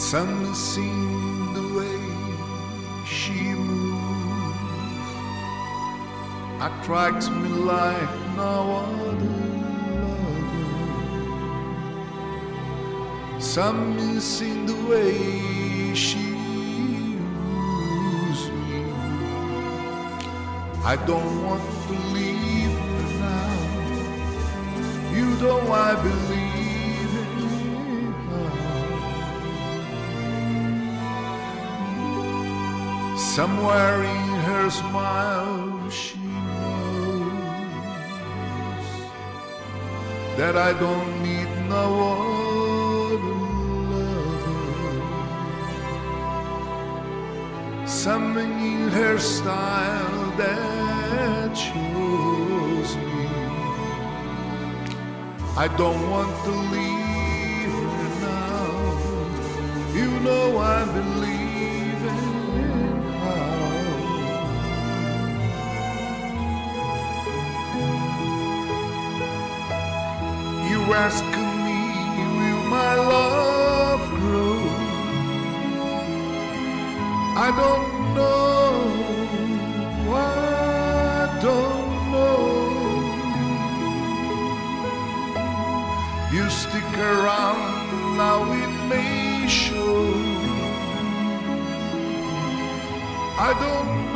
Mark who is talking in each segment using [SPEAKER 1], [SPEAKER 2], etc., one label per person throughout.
[SPEAKER 1] Something the way she moves attracts me like no other lover. Something the way she moves me. I don't want to leave her now. You know I believe Somewhere in her smile, she knows that I don't need no other lover. Something in her style that shows me I don't want to leave Ask me, will my love grow? I don't know. I don't know. You stick around, now it may show. I don't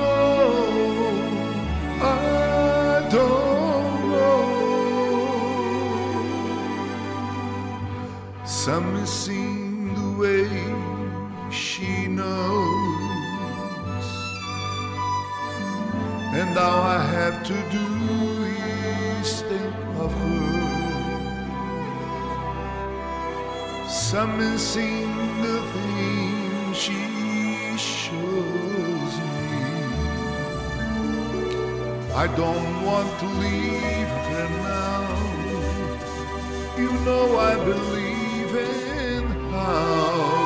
[SPEAKER 1] Something the way she knows, and all I have to do is think of her. Something the thing she shows me. I don't want to leave her now. You know I believe in how.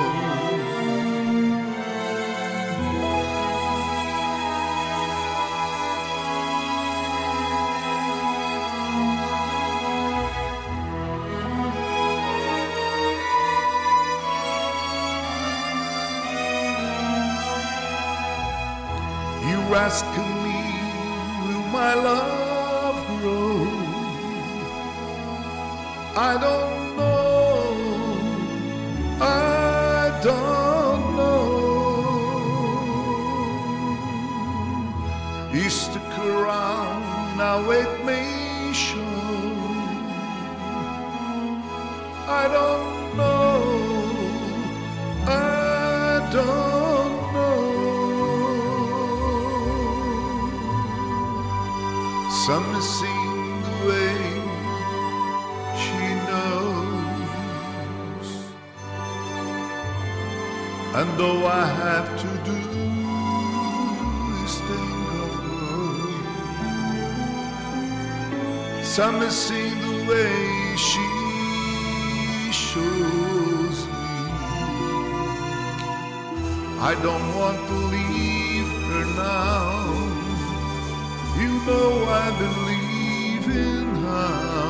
[SPEAKER 1] You ask me, will my love grow? I don't know. Stick around, now it may show. I don't know. I don't know. Some Something the way she knows. And though I have to do something the way she shows me. I don't want to leave her now. You know I believe in her.